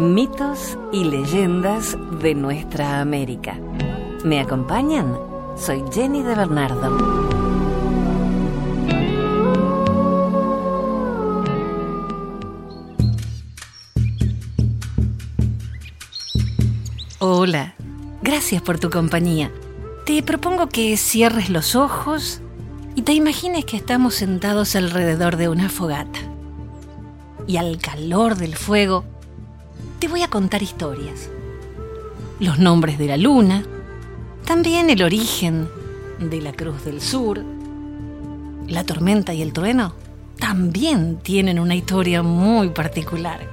Mitos y leyendas de nuestra América. ¿Me acompañan? Soy Jenny de Bernardo. Hola, gracias por tu compañía. Te propongo que cierres los ojos y te imagines que estamos sentados alrededor de una fogata. Y al calor del fuego, te voy a contar historias. Los nombres de la luna, también el origen de la Cruz del Sur, la tormenta y el trueno, también tienen una historia muy particular.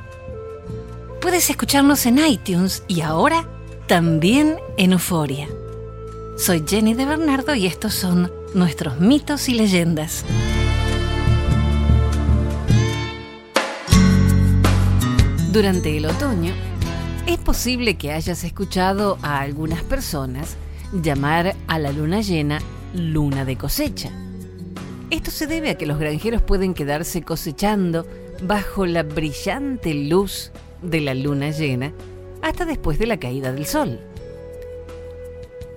Puedes escucharnos en iTunes y ahora también en Euforia. Soy Jenny de Bernardo y estos son nuestros mitos y leyendas. Durante el otoño, es posible que hayas escuchado a algunas personas llamar a la luna llena luna de cosecha. Esto se debe a que los granjeros pueden quedarse cosechando bajo la brillante luz de la luna llena hasta después de la caída del sol.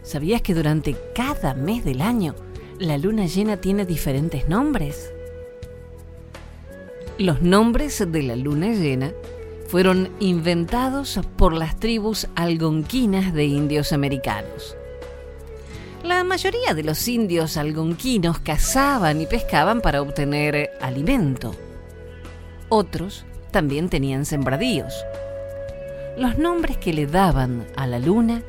¿Sabías que durante cada mes del año la luna llena tiene diferentes nombres? Los nombres de la luna llena fueron inventados por las tribus algonquinas de indios americanos. La mayoría de los indios algonquinos cazaban y pescaban para obtener alimento. Otros también tenían sembradíos. Los nombres que le daban a la luna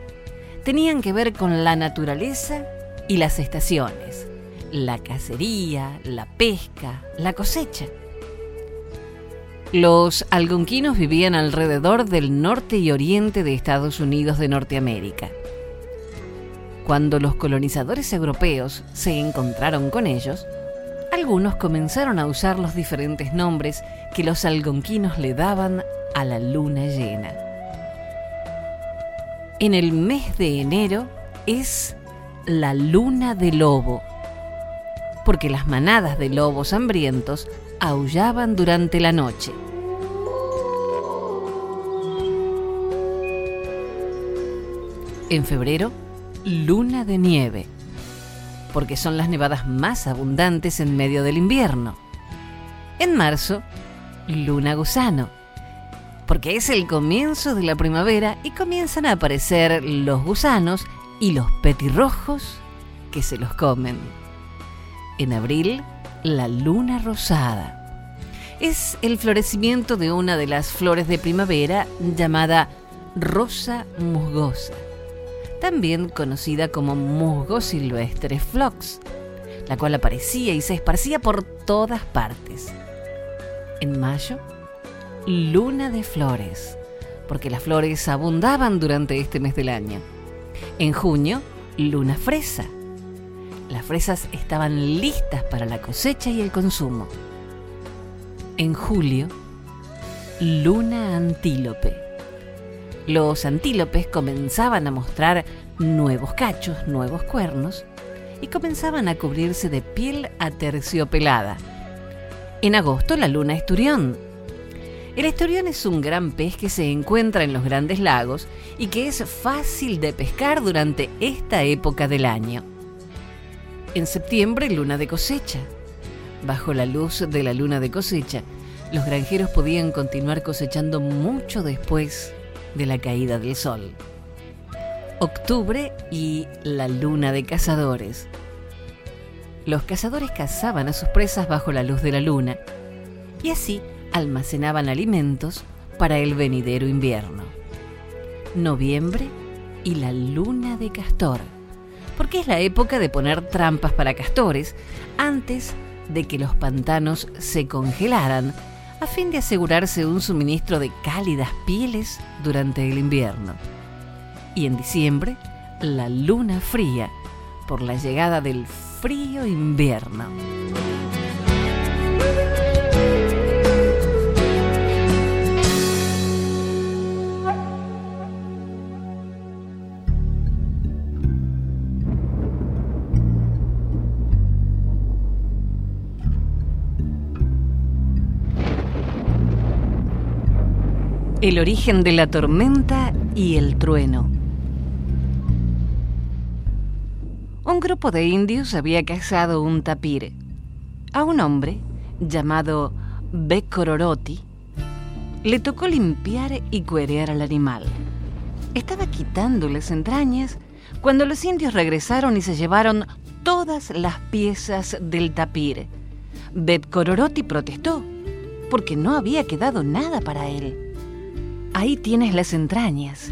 tenían que ver con la naturaleza y las estaciones, la cacería, la pesca, la cosecha. Los algonquinos vivían alrededor del norte y oriente de Estados Unidos de Norteamérica. Cuando los colonizadores europeos se encontraron con ellos, algunos comenzaron a usar los diferentes nombres que los algonquinos le daban a la luna llena. En el mes de enero es la luna de lobo, porque las manadas de lobos hambrientos aullaban durante la noche. En febrero, luna de nieve, porque son las nevadas más abundantes en medio del invierno. En marzo, luna gusano, porque es el comienzo de la primavera y comienzan a aparecer los gusanos y los petirrojos que se los comen. En abril, la luna rosada. Es el florecimiento de una de las flores de primavera llamada rosa musgosa, también conocida como musgo silvestre flox, la cual aparecía y se esparcía por todas partes. En mayo, luna de flores, porque las flores abundaban durante este mes del año. En junio, luna fresa, las fresas estaban listas para la cosecha y el consumo. En julio, luna antílope. Los antílopes comenzaban a mostrar nuevos cachos, nuevos cuernos, y comenzaban a cubrirse de piel aterciopelada. En agosto, la luna esturión. El esturión es un gran pez que se encuentra en los grandes lagos y que es fácil de pescar durante esta época del año. En septiembre, luna de cosecha. Bajo la luz de la luna de cosecha, los granjeros podían continuar cosechando mucho después de la caída del sol. Octubre y la luna de cazadores. Los cazadores cazaban a sus presas bajo la luz de la luna y así almacenaban alimentos para el venidero invierno. Noviembre y la luna de castor porque es la época de poner trampas para castores antes de que los pantanos se congelaran a fin de asegurarse un suministro de cálidas pieles durante el invierno. Y en diciembre, la luna fría por la llegada del frío invierno. El origen de la tormenta y el trueno. Un grupo de indios había cazado un tapir. A un hombre, llamado Becororoti, le tocó limpiar y cuerear al animal. Estaba quitando las entrañas cuando los indios regresaron y se llevaron todas las piezas del tapir. Becororoti protestó, porque no había quedado nada para él. Ahí tienes las entrañas.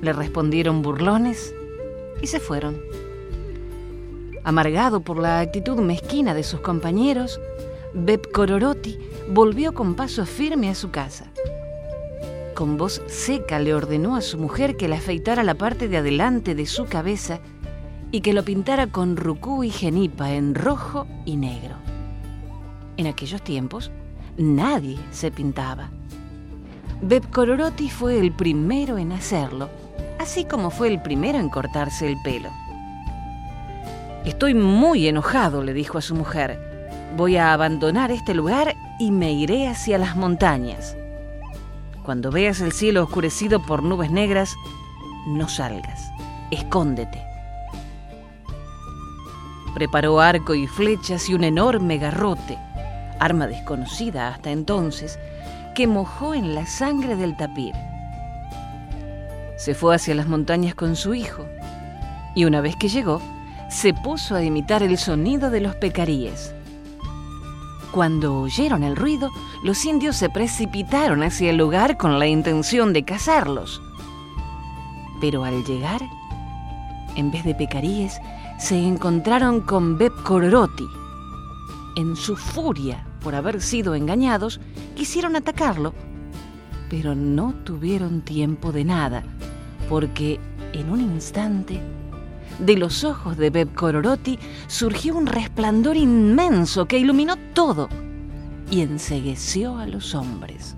Le respondieron burlones y se fueron. Amargado por la actitud mezquina de sus compañeros, Beb Cororoti volvió con paso firme a su casa. Con voz seca le ordenó a su mujer que le afeitara la parte de adelante de su cabeza y que lo pintara con rucú y genipa en rojo y negro. En aquellos tiempos nadie se pintaba. Beb Cororoti fue el primero en hacerlo, así como fue el primero en cortarse el pelo. Estoy muy enojado, le dijo a su mujer. Voy a abandonar este lugar y me iré hacia las montañas. Cuando veas el cielo oscurecido por nubes negras, no salgas, escóndete. Preparó arco y flechas y un enorme garrote, arma desconocida hasta entonces, que mojó en la sangre del tapir. Se fue hacia las montañas con su hijo y una vez que llegó, se puso a imitar el sonido de los pecaríes. Cuando oyeron el ruido, los indios se precipitaron hacia el lugar con la intención de cazarlos. Pero al llegar, en vez de pecaríes, se encontraron con Beb Cororoti. En su furia, por haber sido engañados, quisieron atacarlo, pero no tuvieron tiempo de nada, porque en un instante de los ojos de Beb Cororoti surgió un resplandor inmenso que iluminó todo y ensegueció a los hombres.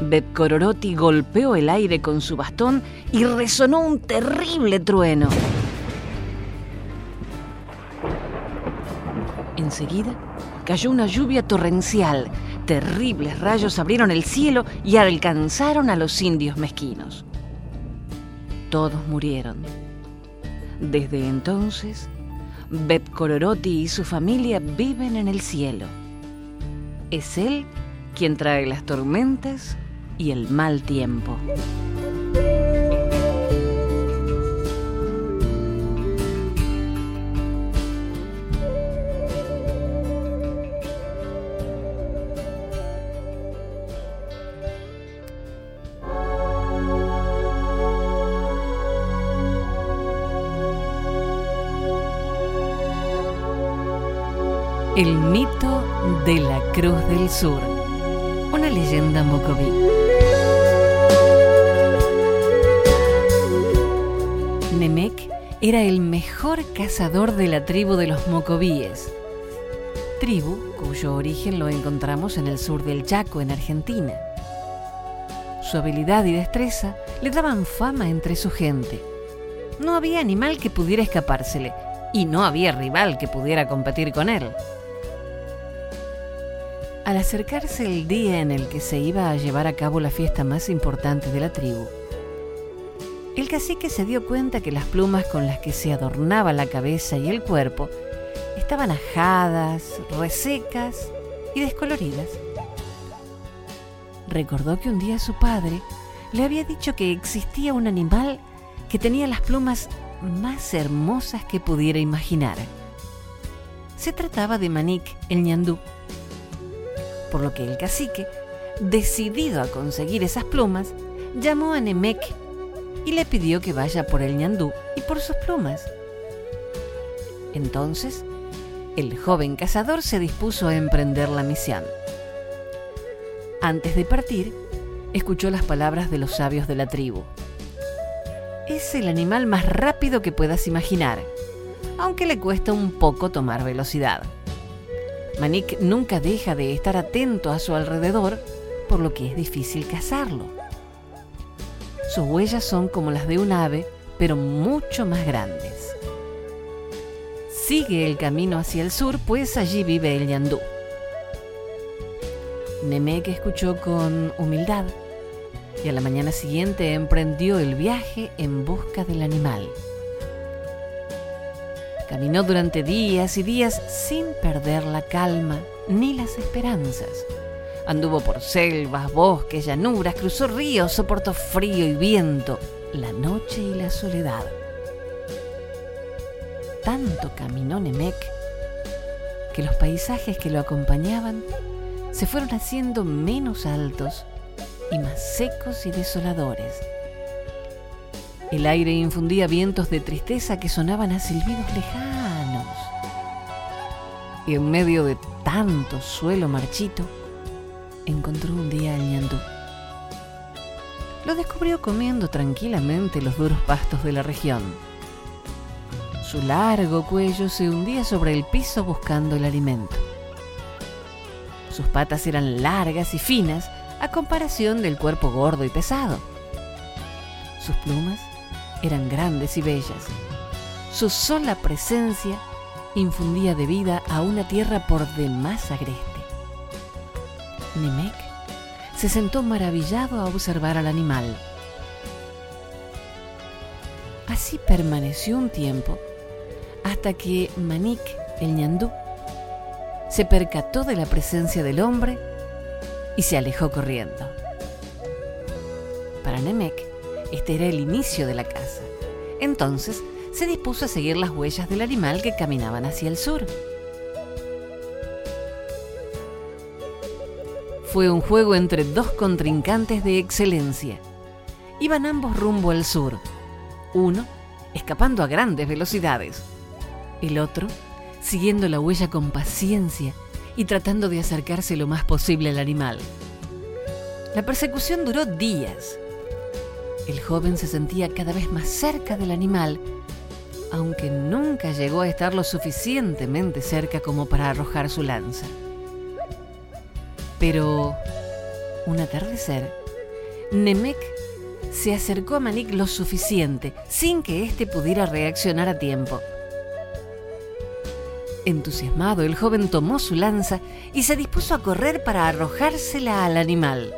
Beb Cororoti golpeó el aire con su bastón y resonó un terrible trueno. Enseguida cayó una lluvia torrencial. Terribles rayos abrieron el cielo y alcanzaron a los indios mezquinos. Todos murieron. Desde entonces, Bet Cororoti y su familia viven en el cielo. Es él quien trae las tormentas y el mal tiempo. El mito de la Cruz del Sur, una leyenda mocoví. Nemec era el mejor cazador de la tribu de los mocovíes, tribu cuyo origen lo encontramos en el sur del Chaco, en Argentina. Su habilidad y destreza le daban fama entre su gente. No había animal que pudiera escapársele y no había rival que pudiera competir con él. Al acercarse el día en el que se iba a llevar a cabo la fiesta más importante de la tribu, el cacique se dio cuenta que las plumas con las que se adornaba la cabeza y el cuerpo estaban ajadas, resecas y descoloridas. Recordó que un día su padre le había dicho que existía un animal que tenía las plumas más hermosas que pudiera imaginar. Se trataba de Manik el ñandú por lo que el cacique, decidido a conseguir esas plumas, llamó a Nemec y le pidió que vaya por el ñandú y por sus plumas. Entonces, el joven cazador se dispuso a emprender la misión. Antes de partir, escuchó las palabras de los sabios de la tribu. Es el animal más rápido que puedas imaginar, aunque le cuesta un poco tomar velocidad. Manik nunca deja de estar atento a su alrededor, por lo que es difícil cazarlo. Sus huellas son como las de un ave, pero mucho más grandes. Sigue el camino hacia el sur, pues allí vive el ñandú. Nemek escuchó con humildad y a la mañana siguiente emprendió el viaje en busca del animal. Caminó durante días y días sin perder la calma ni las esperanzas. Anduvo por selvas, bosques, llanuras, cruzó ríos, soportó frío y viento, la noche y la soledad. Tanto caminó Nemec que los paisajes que lo acompañaban se fueron haciendo menos altos y más secos y desoladores. El aire infundía vientos de tristeza que sonaban a silbidos lejanos. Y en medio de tanto suelo marchito, encontró un día al ñandú. Lo descubrió comiendo tranquilamente los duros pastos de la región. Su largo cuello se hundía sobre el piso buscando el alimento. Sus patas eran largas y finas a comparación del cuerpo gordo y pesado. Sus plumas eran grandes y bellas. Su sola presencia infundía de vida a una tierra por demás agreste. Nemec se sentó maravillado a observar al animal. Así permaneció un tiempo hasta que Manik, el ñandú, se percató de la presencia del hombre y se alejó corriendo. Para Nemec, este era el inicio de la casa. Entonces se dispuso a seguir las huellas del animal que caminaban hacia el sur. Fue un juego entre dos contrincantes de excelencia. Iban ambos rumbo al sur. Uno escapando a grandes velocidades. El otro siguiendo la huella con paciencia y tratando de acercarse lo más posible al animal. La persecución duró días. El joven se sentía cada vez más cerca del animal, aunque nunca llegó a estar lo suficientemente cerca como para arrojar su lanza. Pero, un atardecer, Nemec se acercó a Manik lo suficiente, sin que éste pudiera reaccionar a tiempo. Entusiasmado, el joven tomó su lanza y se dispuso a correr para arrojársela al animal.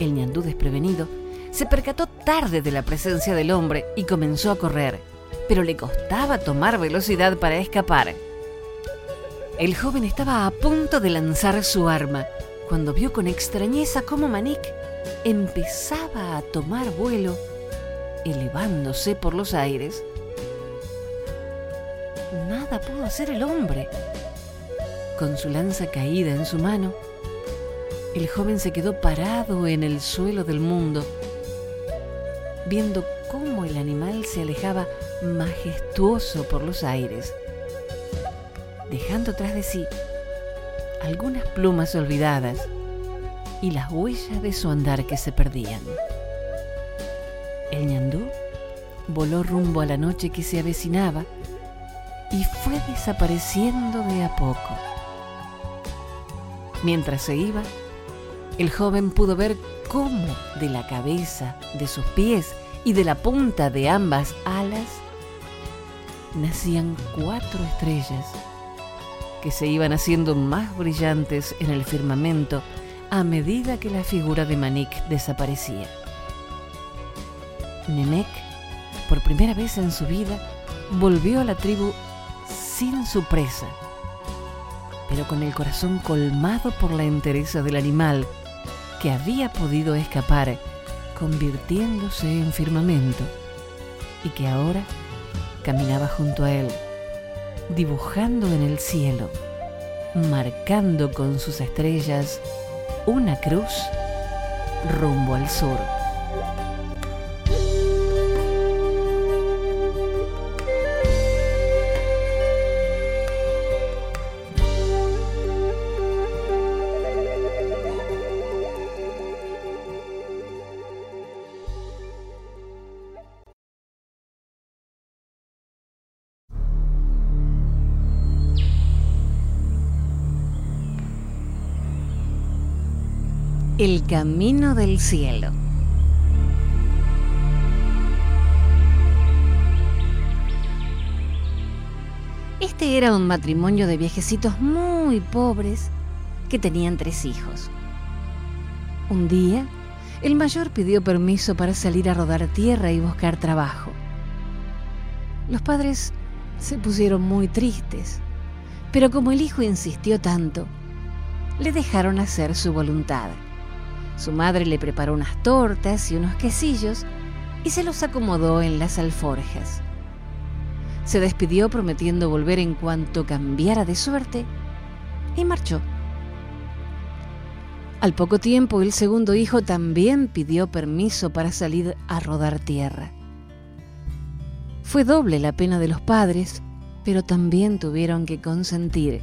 El ñandú desprevenido se percató tarde de la presencia del hombre y comenzó a correr, pero le costaba tomar velocidad para escapar. El joven estaba a punto de lanzar su arma cuando vio con extrañeza cómo Manik empezaba a tomar vuelo, elevándose por los aires nada pudo hacer el hombre. Con su lanza caída en su mano, el joven se quedó parado en el suelo del mundo, viendo cómo el animal se alejaba majestuoso por los aires, dejando tras de sí algunas plumas olvidadas y las huellas de su andar que se perdían. El ñandú voló rumbo a la noche que se avecinaba y fue desapareciendo de a poco. Mientras se iba, el joven pudo ver cómo de la cabeza, de sus pies y de la punta de ambas alas nacían cuatro estrellas que se iban haciendo más brillantes en el firmamento a medida que la figura de Manik desaparecía. Nemec, por primera vez en su vida, volvió a la tribu sin su presa, pero con el corazón colmado por la entereza del animal que había podido escapar convirtiéndose en firmamento y que ahora caminaba junto a él, dibujando en el cielo, marcando con sus estrellas una cruz rumbo al sur. El camino del cielo. Este era un matrimonio de viejecitos muy pobres que tenían tres hijos. Un día, el mayor pidió permiso para salir a rodar tierra y buscar trabajo. Los padres se pusieron muy tristes, pero como el hijo insistió tanto, le dejaron hacer su voluntad. Su madre le preparó unas tortas y unos quesillos y se los acomodó en las alforjas. Se despidió prometiendo volver en cuanto cambiara de suerte y marchó. Al poco tiempo el segundo hijo también pidió permiso para salir a rodar tierra. Fue doble la pena de los padres, pero también tuvieron que consentir.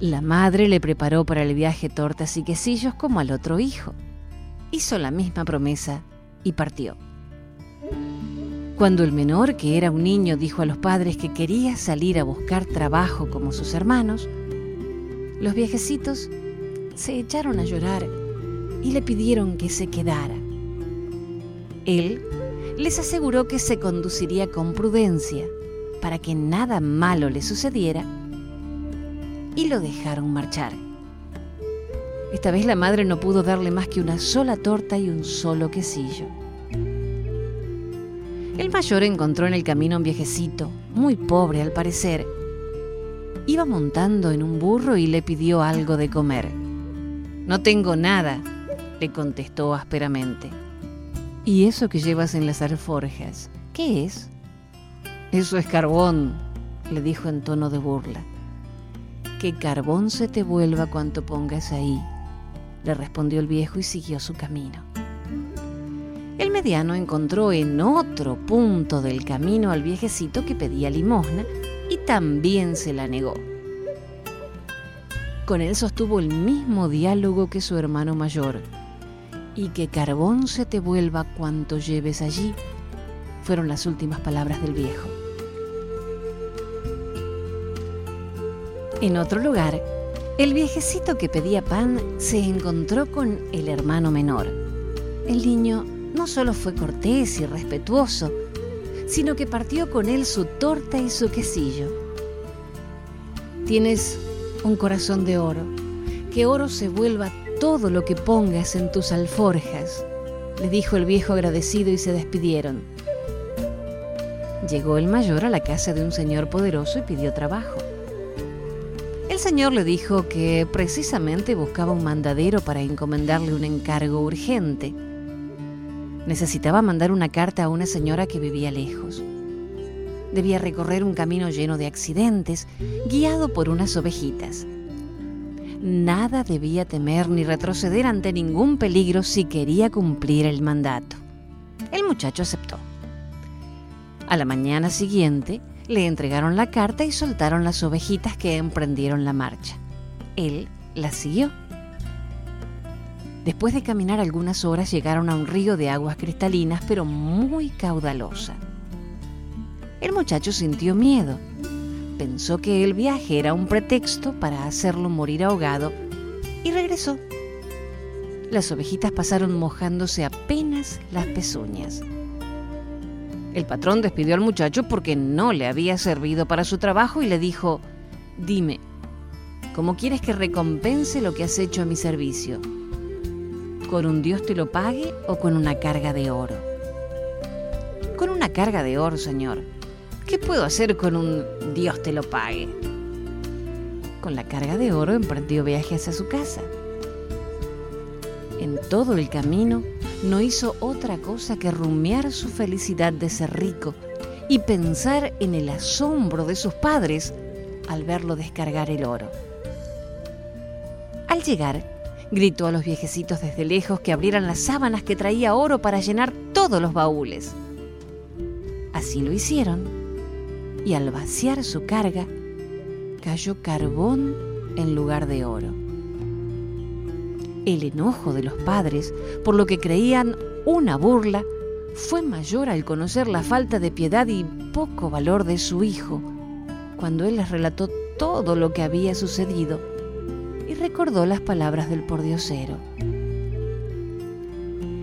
La madre le preparó para el viaje tortas y quesillos como al otro hijo. Hizo la misma promesa y partió. Cuando el menor, que era un niño, dijo a los padres que quería salir a buscar trabajo como sus hermanos, los viejecitos se echaron a llorar y le pidieron que se quedara. Él les aseguró que se conduciría con prudencia para que nada malo le sucediera y lo dejaron marchar. Esta vez la madre no pudo darle más que una sola torta y un solo quesillo. El mayor encontró en el camino un viejecito, muy pobre al parecer. Iba montando en un burro y le pidió algo de comer. No tengo nada, le contestó ásperamente. ¿Y eso que llevas en las alforjas? ¿Qué es? Eso es carbón, le dijo en tono de burla. Que carbón se te vuelva cuanto pongas ahí, le respondió el viejo y siguió su camino. El mediano encontró en otro punto del camino al viejecito que pedía limosna y también se la negó. Con él sostuvo el mismo diálogo que su hermano mayor. Y que carbón se te vuelva cuanto lleves allí, fueron las últimas palabras del viejo. En otro lugar, el viejecito que pedía pan se encontró con el hermano menor. El niño no solo fue cortés y respetuoso, sino que partió con él su torta y su quesillo. Tienes un corazón de oro, que oro se vuelva todo lo que pongas en tus alforjas, le dijo el viejo agradecido y se despidieron. Llegó el mayor a la casa de un señor poderoso y pidió trabajo. El señor le dijo que precisamente buscaba un mandadero para encomendarle un encargo urgente. Necesitaba mandar una carta a una señora que vivía lejos. Debía recorrer un camino lleno de accidentes, guiado por unas ovejitas. Nada debía temer ni retroceder ante ningún peligro si quería cumplir el mandato. El muchacho aceptó. A la mañana siguiente le entregaron la carta y soltaron las ovejitas que emprendieron la marcha. Él las siguió. Después de caminar algunas horas llegaron a un río de aguas cristalinas pero muy caudalosa. El muchacho sintió miedo. Pensó que el viaje era un pretexto para hacerlo morir ahogado y regresó. Las ovejitas pasaron mojándose apenas las pezuñas. El patrón despidió al muchacho porque no le había servido para su trabajo y le dijo, dime, ¿cómo quieres que recompense lo que has hecho a mi servicio? ¿Con un Dios te lo pague o con una carga de oro? Con una carga de oro, señor. ¿Qué puedo hacer con un Dios te lo pague? Con la carga de oro emprendió viaje hacia su casa. En todo el camino no hizo otra cosa que rumiar su felicidad de ser rico y pensar en el asombro de sus padres al verlo descargar el oro. Al llegar, gritó a los viejecitos desde lejos que abrieran las sábanas que traía oro para llenar todos los baúles. Así lo hicieron y al vaciar su carga cayó carbón en lugar de oro. El enojo de los padres por lo que creían una burla fue mayor al conocer la falta de piedad y poco valor de su hijo, cuando él les relató todo lo que había sucedido y recordó las palabras del pordiosero.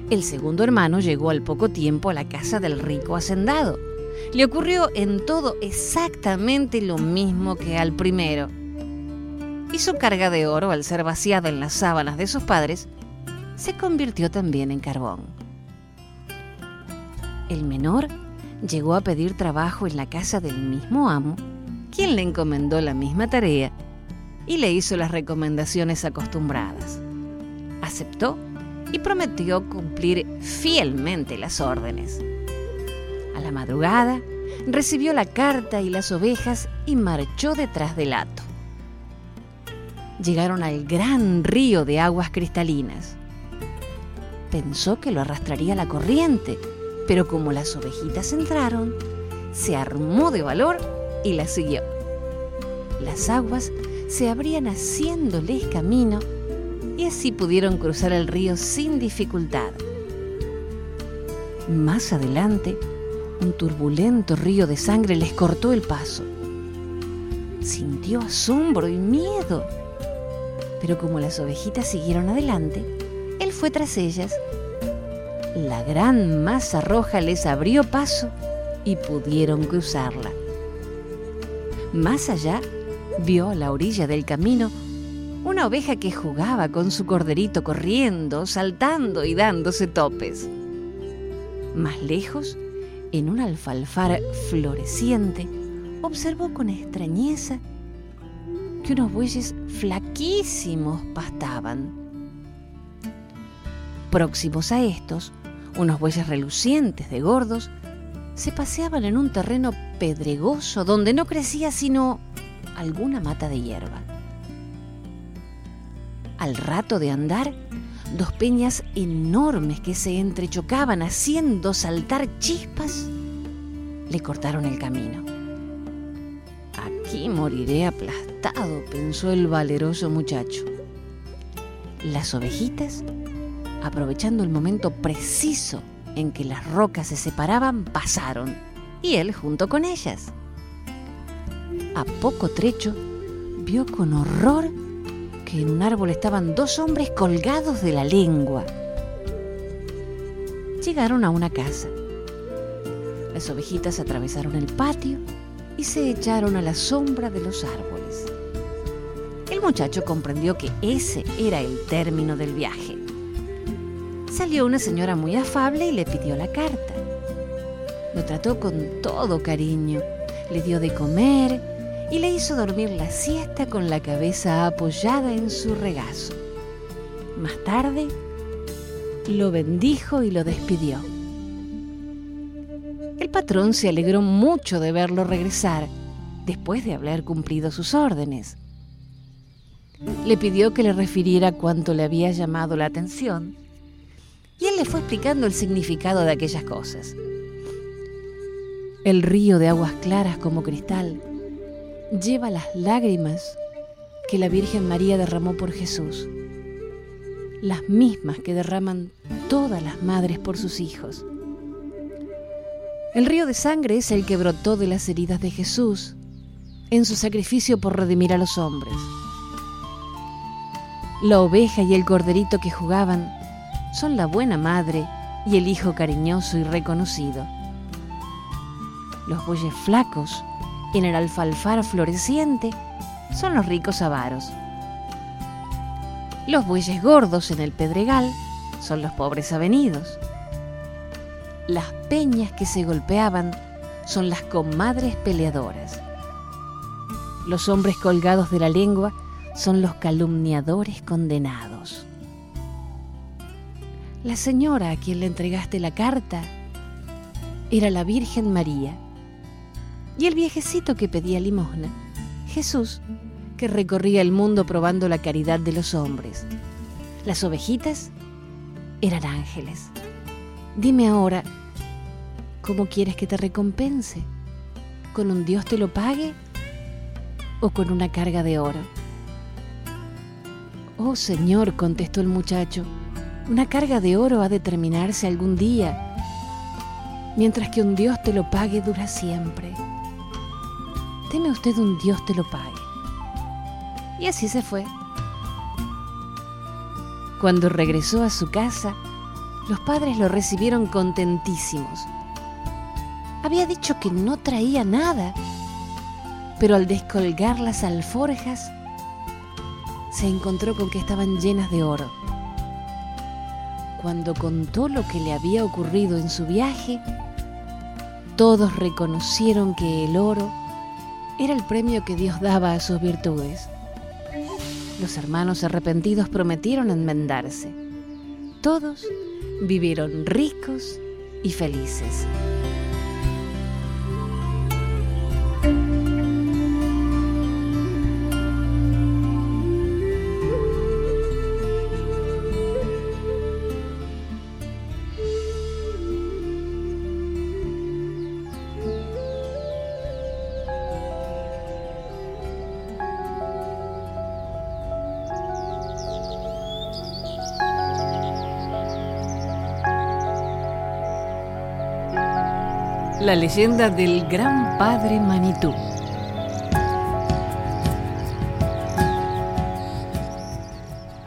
El segundo hermano llegó al poco tiempo a la casa del rico hacendado le ocurrió en todo exactamente lo mismo que al primero. Y su carga de oro, al ser vaciada en las sábanas de sus padres, se convirtió también en carbón. El menor llegó a pedir trabajo en la casa del mismo amo, quien le encomendó la misma tarea y le hizo las recomendaciones acostumbradas. Aceptó y prometió cumplir fielmente las órdenes. A la madrugada, recibió la carta y las ovejas y marchó detrás del hato. Llegaron al gran río de aguas cristalinas. Pensó que lo arrastraría la corriente, pero como las ovejitas entraron, se armó de valor y la siguió. Las aguas se abrían haciéndoles camino y así pudieron cruzar el río sin dificultad. Más adelante, un turbulento río de sangre les cortó el paso. Sintió asombro y miedo, pero como las ovejitas siguieron adelante, él fue tras ellas. La gran masa roja les abrió paso y pudieron cruzarla. Más allá, vio a la orilla del camino una oveja que jugaba con su corderito corriendo, saltando y dándose topes. Más lejos, en un alfalfar floreciente, observó con extrañeza que unos bueyes flaquísimos pastaban. Próximos a estos, unos bueyes relucientes de gordos se paseaban en un terreno pedregoso donde no crecía sino alguna mata de hierba. Al rato de andar, dos peñas enormes que se entrechocaban haciendo saltar chispas le cortaron el camino. Aquí moriré aplastado, pensó el valeroso muchacho. Las ovejitas, aprovechando el momento preciso en que las rocas se separaban, pasaron, y él junto con ellas. A poco trecho, vio con horror que en un árbol estaban dos hombres colgados de la lengua. Llegaron a una casa. Las ovejitas atravesaron el patio y se echaron a la sombra de los árboles. El muchacho comprendió que ese era el término del viaje. Salió una señora muy afable y le pidió la carta. Lo trató con todo cariño, le dio de comer y le hizo dormir la siesta con la cabeza apoyada en su regazo. Más tarde, lo bendijo y lo despidió. Patrón se alegró mucho de verlo regresar después de haber cumplido sus órdenes. Le pidió que le refiriera cuánto le había llamado la atención y él le fue explicando el significado de aquellas cosas. El río de aguas claras como cristal lleva las lágrimas que la Virgen María derramó por Jesús, las mismas que derraman todas las madres por sus hijos. El río de sangre es el que brotó de las heridas de Jesús en su sacrificio por redimir a los hombres. La oveja y el corderito que jugaban son la buena madre y el hijo cariñoso y reconocido. Los bueyes flacos en el alfalfar floreciente son los ricos avaros. Los bueyes gordos en el pedregal son los pobres avenidos. Las peñas que se golpeaban son las comadres peleadoras. Los hombres colgados de la lengua son los calumniadores condenados. La señora a quien le entregaste la carta era la Virgen María y el viejecito que pedía limosna, Jesús, que recorría el mundo probando la caridad de los hombres. Las ovejitas eran ángeles. Dime ahora, ¿cómo quieres que te recompense? ¿Con un Dios te lo pague o con una carga de oro? Oh Señor, contestó el muchacho, una carga de oro ha de terminarse algún día, mientras que un Dios te lo pague dura siempre. Teme usted un Dios te lo pague. Y así se fue. Cuando regresó a su casa, los padres lo recibieron contentísimos. Había dicho que no traía nada, pero al descolgar las alforjas, se encontró con que estaban llenas de oro. cuando contó lo que le había ocurrido en su viaje, todos reconocieron que el oro era el premio que Dios daba a sus virtudes. Los hermanos arrepentidos prometieron enmendarse. Todos vivieron ricos y felices. La leyenda del gran padre Manitú.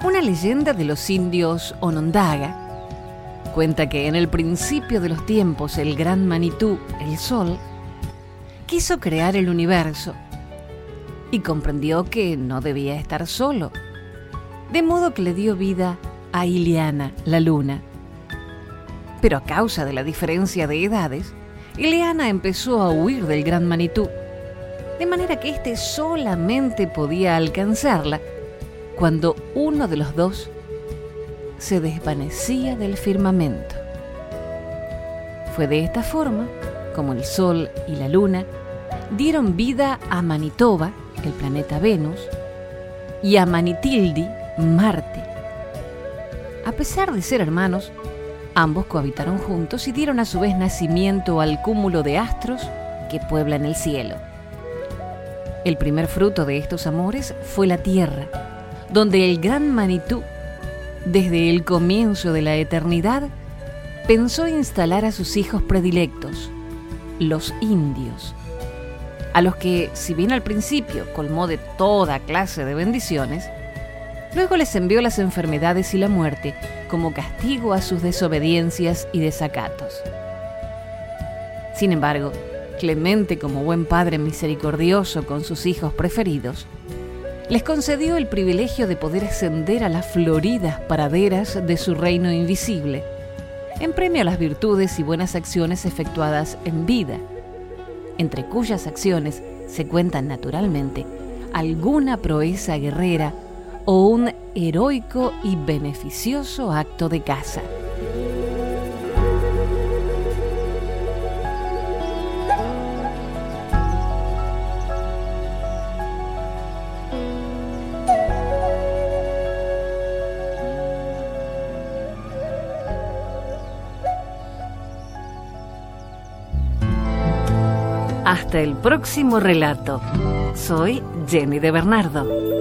Una leyenda de los indios Onondaga cuenta que en el principio de los tiempos el gran Manitú, el sol, quiso crear el universo y comprendió que no debía estar solo, de modo que le dio vida a Iliana, la luna. Pero a causa de la diferencia de edades, Ileana empezó a huir del gran Manitú, de manera que éste solamente podía alcanzarla cuando uno de los dos se desvanecía del firmamento. Fue de esta forma como el Sol y la Luna dieron vida a Manitoba, el planeta Venus, y a Manitildi, Marte. A pesar de ser hermanos, Ambos cohabitaron juntos y dieron a su vez nacimiento al cúmulo de astros que pueblan el cielo. El primer fruto de estos amores fue la tierra, donde el gran Manitú, desde el comienzo de la eternidad, pensó instalar a sus hijos predilectos, los indios, a los que, si bien al principio colmó de toda clase de bendiciones, luego les envió las enfermedades y la muerte como castigo a sus desobediencias y desacatos. Sin embargo, Clemente, como buen padre misericordioso con sus hijos preferidos, les concedió el privilegio de poder ascender a las floridas paraderas de su reino invisible, en premio a las virtudes y buenas acciones efectuadas en vida, entre cuyas acciones se cuentan naturalmente alguna proeza guerrera o un heroico y beneficioso acto de caza. Hasta el próximo relato. Soy Jenny de Bernardo.